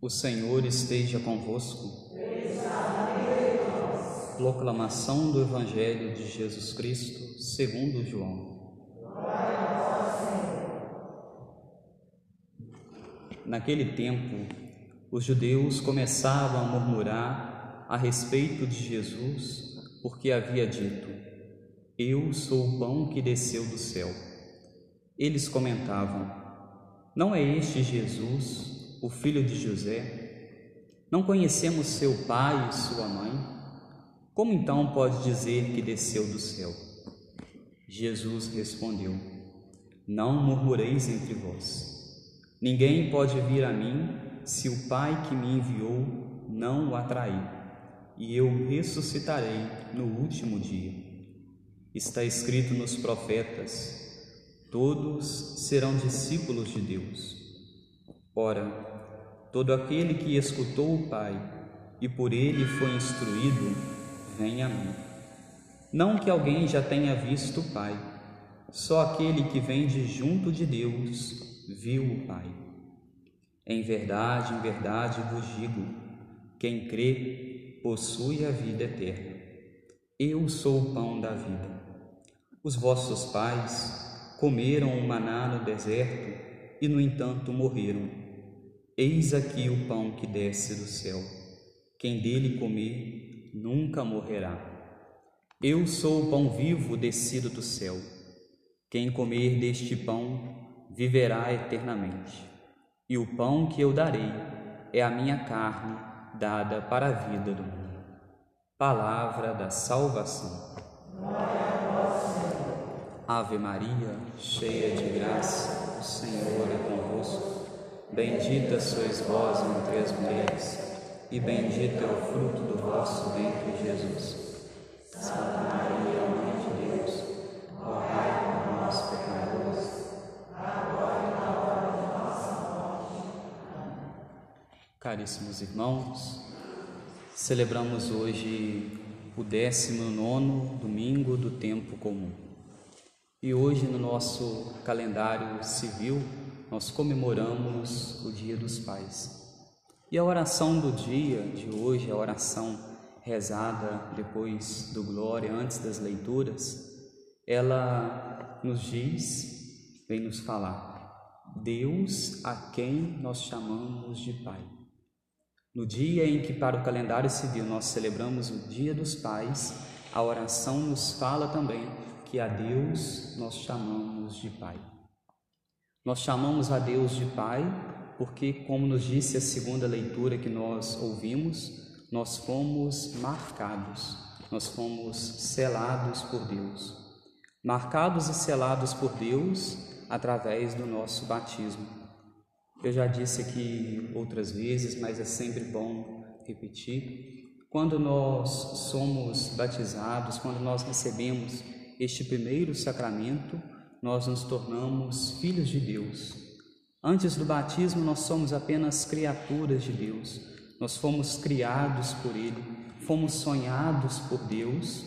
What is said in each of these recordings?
O Senhor esteja convosco. Proclamação do Evangelho de Jesus Cristo, segundo João. Naquele tempo, os judeus começavam a murmurar a respeito de Jesus, porque havia dito: Eu sou o pão que desceu do céu. Eles comentavam: Não é este Jesus, o filho de José? Não conhecemos seu pai e sua mãe? Como então pode dizer que desceu do céu? Jesus respondeu: Não murmureis entre vós. Ninguém pode vir a mim se o Pai que me enviou não o atrair, e eu ressuscitarei no último dia. Está escrito nos profetas: todos serão discípulos de Deus. Ora, todo aquele que escutou o Pai e por ele foi instruído, vem a mim. Não que alguém já tenha visto o Pai, só aquele que vem de junto de Deus viu o Pai. Em verdade, em verdade vos digo: quem crê possui a vida eterna. Eu sou o pão da vida. Os vossos pais comeram o maná no deserto e, no entanto, morreram. Eis aqui o pão que desce do céu. Quem dele comer nunca morrerá. Eu sou o pão vivo descido do céu. Quem comer deste pão viverá eternamente e o pão que eu darei é a minha carne dada para a vida do mundo. Palavra da salvação. Ave Maria, cheia de graça, o Senhor é convosco. Bendita sois vós entre as mulheres, e bendito é o fruto do vosso ventre, Jesus. Santa Maria, Mãe de Deus, rogai por nós, pecadores, agora e na hora de nossa morte. Caríssimos irmãos, celebramos hoje o 19 domingo do tempo comum. E hoje, no nosso calendário civil, nós comemoramos o Dia dos Pais. E a oração do dia de hoje, a oração rezada depois do Glória, antes das leituras, ela nos diz, vem nos falar, Deus a quem nós chamamos de Pai. No dia em que, para o calendário civil, nós celebramos o Dia dos Pais, a oração nos fala também que a Deus nós chamamos de Pai. Nós chamamos a Deus de Pai porque, como nos disse a segunda leitura que nós ouvimos, nós fomos marcados, nós fomos selados por Deus. Marcados e selados por Deus através do nosso batismo. Eu já disse aqui outras vezes, mas é sempre bom repetir. Quando nós somos batizados, quando nós recebemos este primeiro sacramento, nós nos tornamos filhos de Deus. Antes do batismo, nós somos apenas criaturas de Deus. Nós fomos criados por Ele, fomos sonhados por Deus,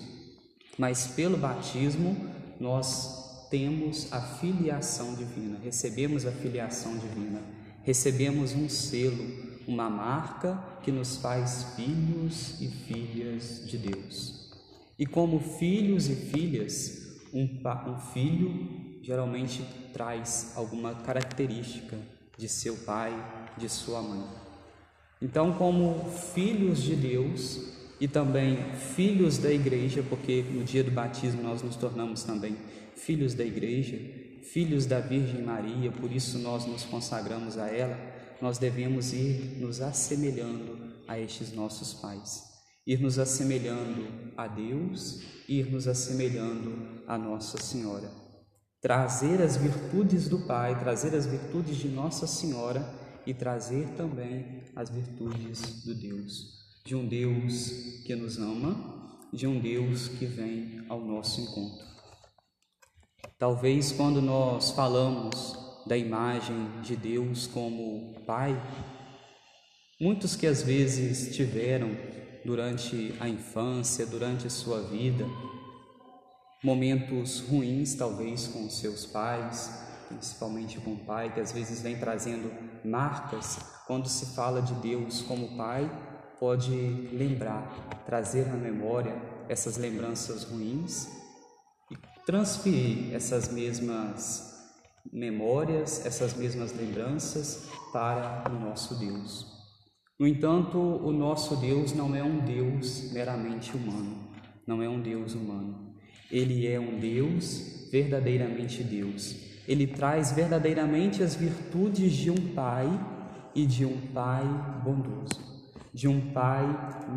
mas pelo batismo nós temos a filiação divina, recebemos a filiação divina recebemos um selo, uma marca que nos faz filhos e filhas de Deus. E como filhos e filhas, um, um filho geralmente traz alguma característica de seu pai, de sua mãe. Então, como filhos de Deus e também filhos da igreja, porque no dia do batismo nós nos tornamos também filhos da igreja, filhos da Virgem Maria, por isso nós nos consagramos a ela, nós devemos ir nos assemelhando a estes nossos pais, ir nos assemelhando a Deus, ir nos assemelhando a Nossa Senhora. Trazer as virtudes do Pai, trazer as virtudes de Nossa Senhora e trazer também as virtudes do Deus, de um Deus que nos ama, de um Deus que vem ao nosso encontro. Talvez quando nós falamos da imagem de Deus como Pai, muitos que às vezes tiveram durante a infância, durante a sua vida, momentos ruins, talvez com seus pais, principalmente com o pai, que às vezes vem trazendo marcas quando se fala de Deus como Pai, pode lembrar, trazer à memória essas lembranças ruins e transferir essas mesmas memórias, essas mesmas lembranças para o nosso Deus. No entanto, o nosso Deus não é um Deus meramente humano, não é um Deus humano. Ele é um Deus verdadeiramente Deus. Ele traz verdadeiramente as virtudes de um Pai e de um Pai bondoso, de um Pai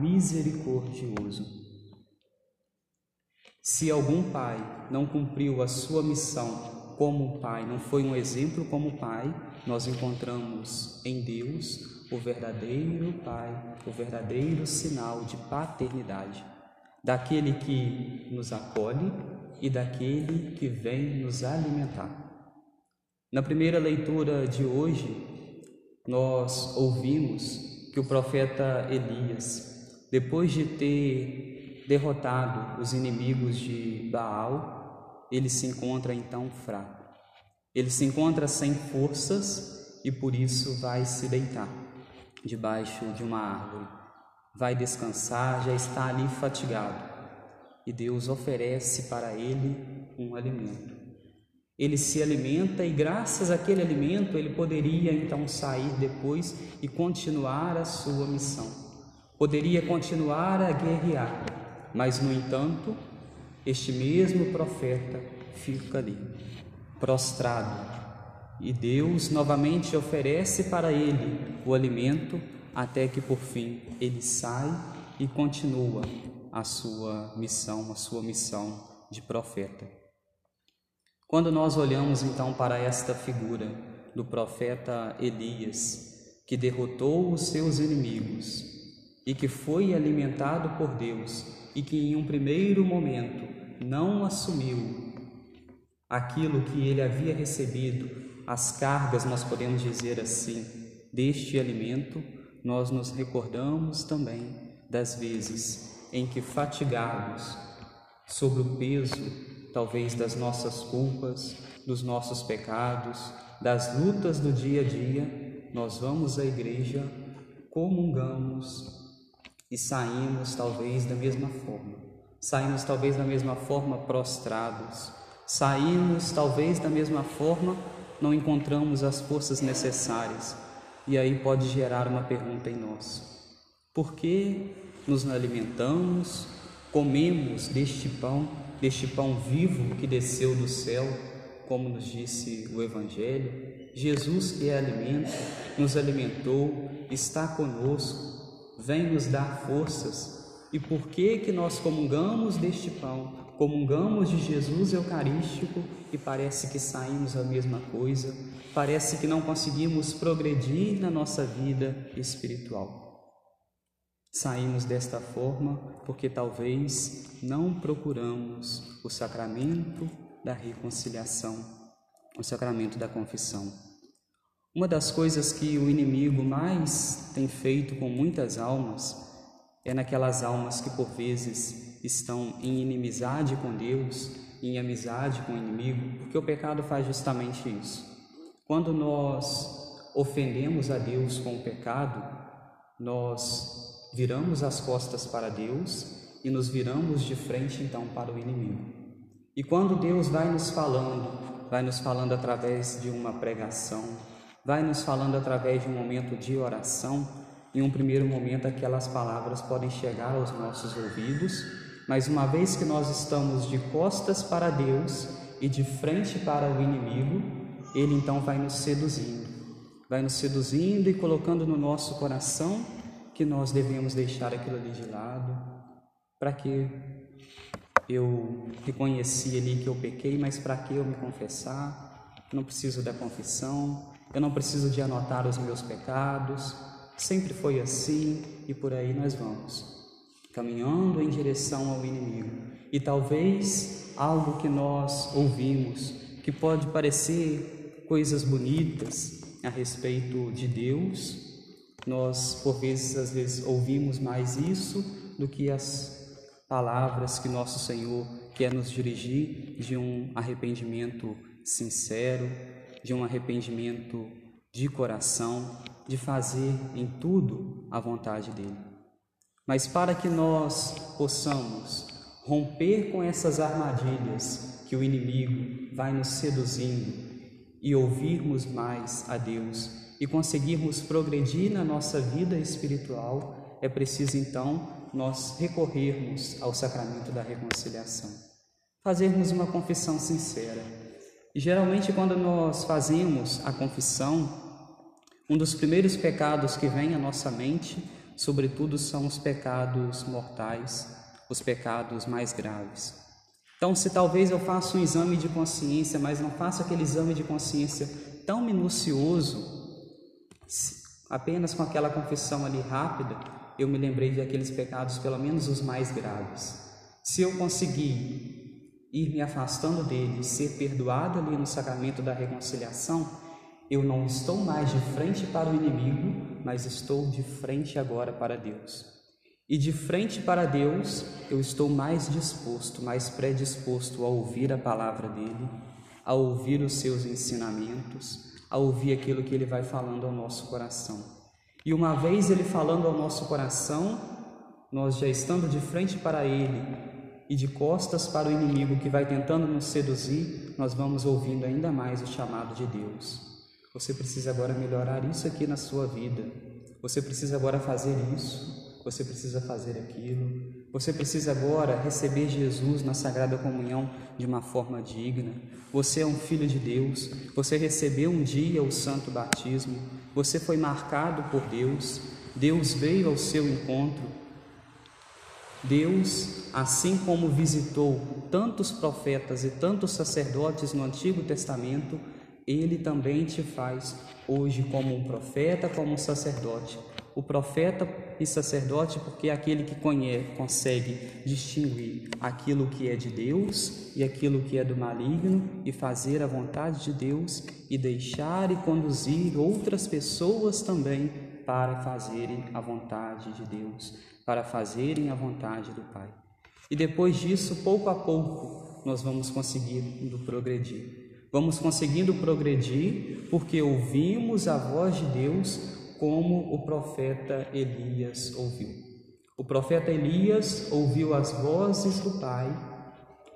misericordioso. Se algum pai não cumpriu a sua missão como pai, não foi um exemplo como pai, nós encontramos em Deus o verdadeiro pai, o verdadeiro sinal de paternidade, daquele que nos acolhe e daquele que vem nos alimentar. Na primeira leitura de hoje, nós ouvimos que o profeta Elias, depois de ter derrotado os inimigos de Baal, ele se encontra então fraco. Ele se encontra sem forças e por isso vai se deitar debaixo de uma árvore. Vai descansar, já está ali fatigado. E Deus oferece para ele um alimento. Ele se alimenta e, graças àquele alimento, ele poderia então sair depois e continuar a sua missão. Poderia continuar a guerrear, mas, no entanto, este mesmo profeta fica ali, prostrado, e Deus novamente oferece para ele o alimento até que por fim ele sai e continua a sua missão, a sua missão de profeta. Quando nós olhamos então para esta figura do profeta Elias, que derrotou os seus inimigos e que foi alimentado por Deus e que em um primeiro momento não assumiu aquilo que ele havia recebido, as cargas, nós podemos dizer assim, deste alimento, nós nos recordamos também das vezes em que fatigados sobre o peso talvez das nossas culpas, dos nossos pecados, das lutas do dia a dia, nós vamos à igreja, comungamos e saímos talvez da mesma forma. Saímos talvez da mesma forma prostrados. Saímos talvez da mesma forma, não encontramos as forças necessárias. E aí pode gerar uma pergunta em nós: por que nos alimentamos, comemos deste pão deste pão vivo que desceu do céu, como nos disse o Evangelho. Jesus, que é alimento, nos alimentou, está conosco, vem nos dar forças. E por que que nós comungamos deste pão, comungamos de Jesus Eucarístico e parece que saímos a mesma coisa, parece que não conseguimos progredir na nossa vida espiritual? Saímos desta forma porque talvez não procuramos o sacramento da reconciliação, o sacramento da confissão. Uma das coisas que o inimigo mais tem feito com muitas almas é naquelas almas que por vezes estão em inimizade com Deus, em amizade com o inimigo, porque o pecado faz justamente isso. Quando nós ofendemos a Deus com o pecado, nós viramos as costas para Deus e nos viramos de frente então para o inimigo. E quando Deus vai nos falando, vai nos falando através de uma pregação, vai nos falando através de um momento de oração, em um primeiro momento aquelas palavras podem chegar aos nossos ouvidos, mas uma vez que nós estamos de costas para Deus e de frente para o inimigo, ele então vai nos seduzindo, vai nos seduzindo e colocando no nosso coração que nós devemos deixar aquilo ali de lado, para que eu reconheci ali que eu pequei, mas para que eu me confessar? Eu não preciso da confissão, eu não preciso de anotar os meus pecados, sempre foi assim e por aí nós vamos, caminhando em direção ao inimigo. E talvez algo que nós ouvimos, que pode parecer coisas bonitas a respeito de Deus, nós, por vezes, às vezes ouvimos mais isso do que as palavras que nosso Senhor quer nos dirigir de um arrependimento sincero, de um arrependimento de coração, de fazer em tudo a vontade dele. Mas para que nós possamos romper com essas armadilhas que o inimigo vai nos seduzindo e ouvirmos mais a Deus e conseguirmos progredir na nossa vida espiritual, é preciso então nós recorrermos ao sacramento da reconciliação, fazermos uma confissão sincera. E geralmente, quando nós fazemos a confissão, um dos primeiros pecados que vem à nossa mente, sobretudo, são os pecados mortais, os pecados mais graves. Então, se talvez eu faça um exame de consciência, mas não faça aquele exame de consciência tão minucioso, apenas com aquela confissão ali rápida, eu me lembrei de aqueles pecados, pelo menos os mais graves. Se eu conseguir ir me afastando deles, ser perdoado ali no sacramento da reconciliação, eu não estou mais de frente para o inimigo, mas estou de frente agora para Deus. E de frente para Deus, eu estou mais disposto, mais predisposto a ouvir a palavra dele, a ouvir os seus ensinamentos, a ouvir aquilo que ele vai falando ao nosso coração. E uma vez ele falando ao nosso coração, nós já estando de frente para ele e de costas para o inimigo que vai tentando nos seduzir, nós vamos ouvindo ainda mais o chamado de Deus. Você precisa agora melhorar isso aqui na sua vida. Você precisa agora fazer isso. Você precisa fazer aquilo. Você precisa agora receber Jesus na Sagrada Comunhão de uma forma digna. Você é um filho de Deus. Você recebeu um dia o santo batismo. Você foi marcado por Deus. Deus veio ao seu encontro. Deus, assim como visitou tantos profetas e tantos sacerdotes no Antigo Testamento, ele também te faz hoje como um profeta, como um sacerdote o profeta e sacerdote, porque é aquele que conhece, consegue distinguir aquilo que é de Deus e aquilo que é do maligno e fazer a vontade de Deus e deixar e conduzir outras pessoas também para fazerem a vontade de Deus, para fazerem a vontade do Pai. E depois disso, pouco a pouco, nós vamos conseguindo progredir. Vamos conseguindo progredir porque ouvimos a voz de Deus como o profeta Elias ouviu. O profeta Elias ouviu as vozes do Pai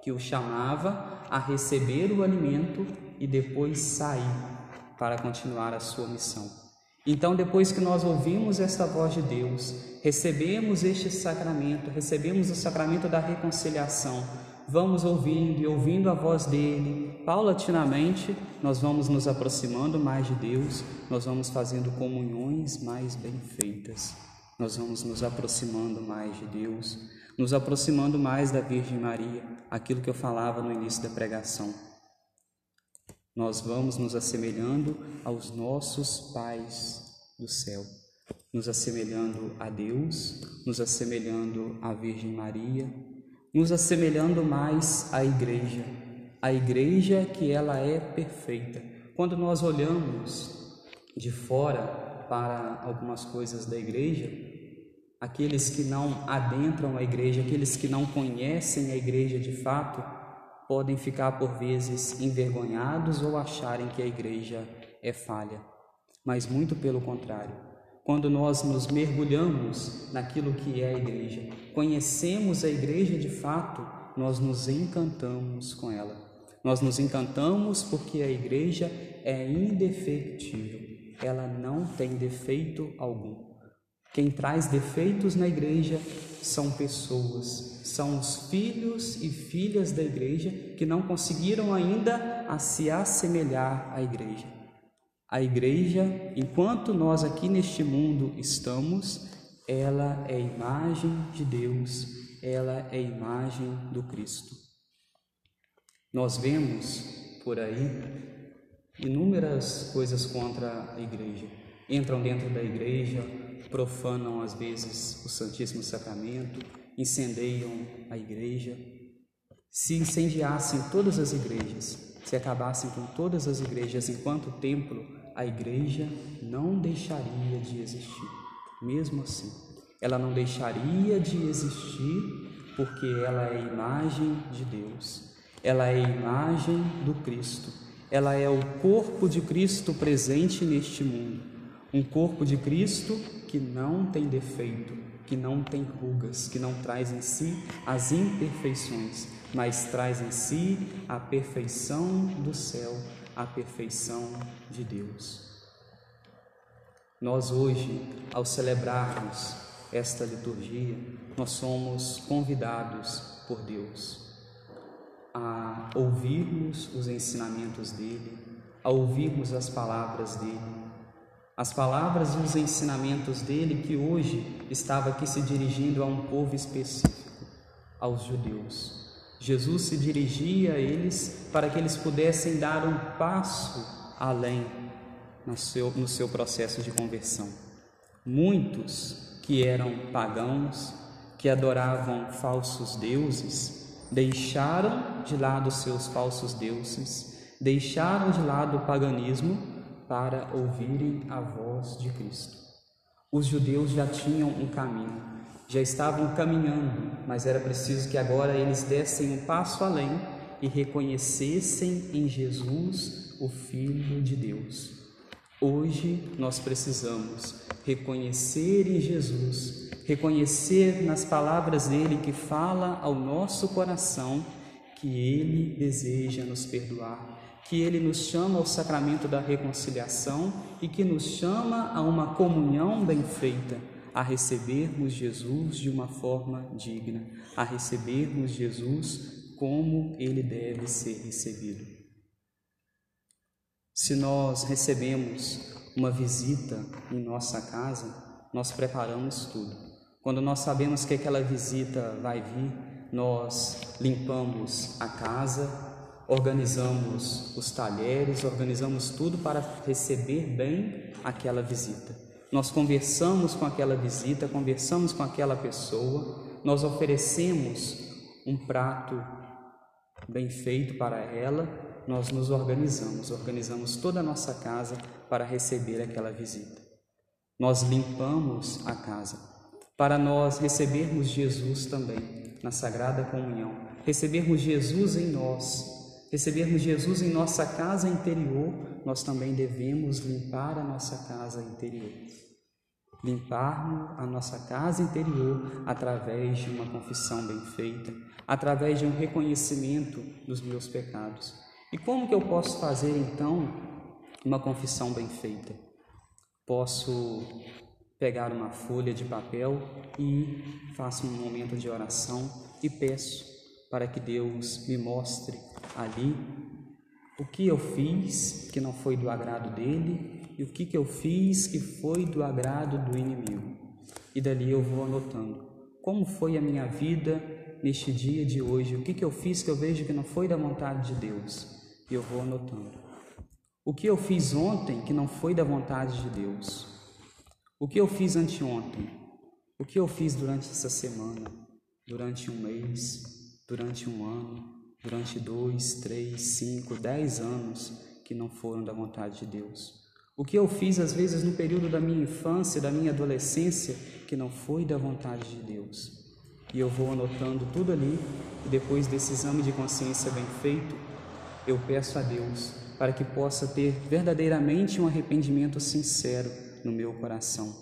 que o chamava a receber o alimento e depois sair para continuar a sua missão. Então, depois que nós ouvimos esta voz de Deus, recebemos este sacramento, recebemos o sacramento da reconciliação, vamos ouvindo e ouvindo a voz dele, paulatinamente nós vamos nos aproximando mais de Deus, nós vamos fazendo comunhões mais bem feitas, nós vamos nos aproximando mais de Deus, nos aproximando mais da Virgem Maria, aquilo que eu falava no início da pregação. Nós vamos nos assemelhando aos nossos pais do céu, nos assemelhando a Deus, nos assemelhando à Virgem Maria, nos assemelhando mais à igreja, a igreja que ela é perfeita. Quando nós olhamos de fora para algumas coisas da igreja, aqueles que não adentram a igreja, aqueles que não conhecem a igreja de fato, podem ficar por vezes envergonhados ou acharem que a igreja é falha. Mas muito pelo contrário. Quando nós nos mergulhamos naquilo que é a igreja, conhecemos a igreja de fato, nós nos encantamos com ela. Nós nos encantamos porque a igreja é indefectível, ela não tem defeito algum. Quem traz defeitos na igreja são pessoas, são os filhos e filhas da igreja que não conseguiram ainda a se assemelhar à igreja. A igreja, enquanto nós aqui neste mundo estamos, ela é imagem de Deus, ela é imagem do Cristo. Nós vemos por aí inúmeras coisas contra a igreja. Entram dentro da igreja, profanam às vezes o Santíssimo Sacramento, incendeiam a igreja. Se incendiassem todas as igrejas, se acabassem com todas as igrejas enquanto templo, a igreja não deixaria de existir. Mesmo assim, ela não deixaria de existir porque ela é imagem de Deus, ela é imagem do Cristo, ela é o corpo de Cristo presente neste mundo. Um corpo de Cristo que não tem defeito, que não tem rugas, que não traz em si as imperfeições, mas traz em si a perfeição do céu, a perfeição de Deus. Nós hoje, ao celebrarmos esta liturgia, nós somos convidados por Deus a ouvirmos os ensinamentos dele, a ouvirmos as palavras dele, as palavras e os ensinamentos dele que hoje estava aqui se dirigindo a um povo específico, aos judeus. Jesus se dirigia a eles para que eles pudessem dar um passo além no seu, no seu processo de conversão. Muitos que eram pagãos, que adoravam falsos deuses, deixaram de lado seus falsos deuses, deixaram de lado o paganismo para ouvirem a voz de Cristo. Os judeus já tinham um caminho, já estavam caminhando, mas era preciso que agora eles dessem um passo além e reconhecessem em Jesus o Filho de Deus. Hoje nós precisamos reconhecer em Jesus, reconhecer nas palavras dele que fala ao nosso coração que ele deseja nos perdoar, que ele nos chama ao sacramento da reconciliação e que nos chama a uma comunhão bem feita, a recebermos Jesus de uma forma digna, a recebermos Jesus como ele deve ser recebido. Se nós recebemos uma visita em nossa casa, nós preparamos tudo. Quando nós sabemos que aquela visita vai vir, nós limpamos a casa, organizamos os talheres, organizamos tudo para receber bem aquela visita. Nós conversamos com aquela visita, conversamos com aquela pessoa, nós oferecemos um prato bem feito para ela nós nos organizamos, organizamos toda a nossa casa para receber aquela visita. Nós limpamos a casa para nós recebermos Jesus também na Sagrada Comunhão, recebermos Jesus em nós, recebermos Jesus em nossa casa interior, nós também devemos limpar a nossa casa interior. Limpar a nossa casa interior através de uma confissão bem feita, através de um reconhecimento dos meus pecados e como que eu posso fazer então uma confissão bem feita? Posso pegar uma folha de papel e faço um momento de oração e peço para que Deus me mostre ali o que eu fiz que não foi do agrado dele e o que, que eu fiz que foi do agrado do inimigo. E dali eu vou anotando como foi a minha vida neste dia de hoje, o que, que eu fiz que eu vejo que não foi da vontade de Deus e eu vou anotando. O que eu fiz ontem que não foi da vontade de Deus? O que eu fiz anteontem? O que eu fiz durante essa semana? Durante um mês? Durante um ano? Durante dois, três, cinco, dez anos que não foram da vontade de Deus? O que eu fiz às vezes no período da minha infância, da minha adolescência, que não foi da vontade de Deus? E eu vou anotando tudo ali, e depois desse exame de consciência bem feito, eu peço a Deus para que possa ter verdadeiramente um arrependimento sincero no meu coração.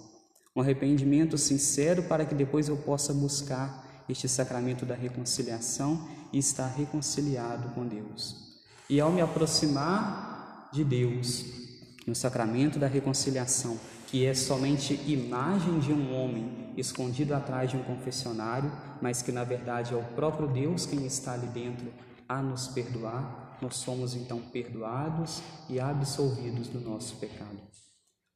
Um arrependimento sincero para que depois eu possa buscar este sacramento da reconciliação e estar reconciliado com Deus. E ao me aproximar de Deus no sacramento da reconciliação, que é somente imagem de um homem escondido atrás de um confessionário, mas que na verdade é o próprio Deus quem está ali dentro a nos perdoar, nós somos então perdoados e absolvidos do nosso pecado.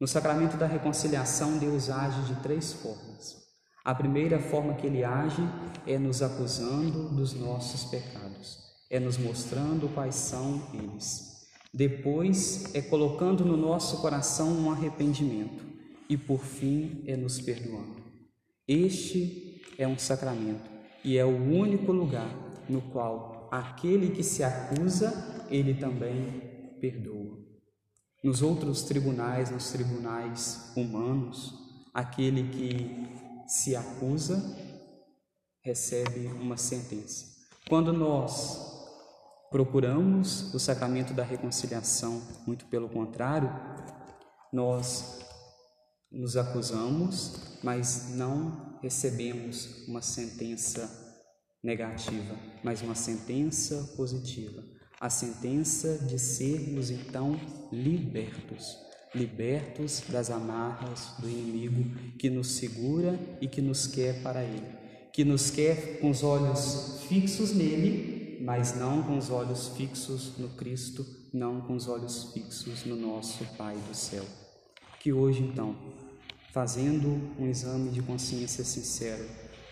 No sacramento da reconciliação, Deus age de três formas. A primeira forma que ele age é nos acusando dos nossos pecados, é nos mostrando quais são eles. Depois é colocando no nosso coração um arrependimento e por fim é nos perdoando. Este é um sacramento e é o único lugar no qual aquele que se acusa, ele também perdoa. Nos outros tribunais, nos tribunais humanos, aquele que se acusa recebe uma sentença. Quando nós procuramos o sacramento da reconciliação, muito pelo contrário, nós nos acusamos, mas não recebemos uma sentença negativa, mas uma sentença positiva. A sentença de sermos então libertos, libertos das amarras do inimigo que nos segura e que nos quer para ele, que nos quer com os olhos fixos nele, mas não com os olhos fixos no Cristo, não com os olhos fixos no nosso Pai do céu. Que hoje então, fazendo um exame de consciência sincero,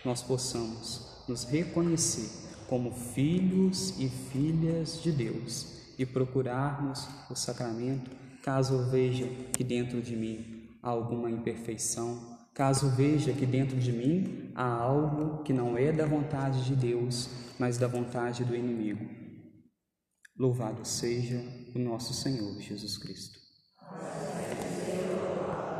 nós possamos nos reconhecer como filhos e filhas de Deus e procurarmos o sacramento caso veja que dentro de mim há alguma imperfeição, caso veja que dentro de mim há algo que não é da vontade de Deus, mas da vontade do inimigo. Louvado seja o nosso Senhor Jesus Cristo.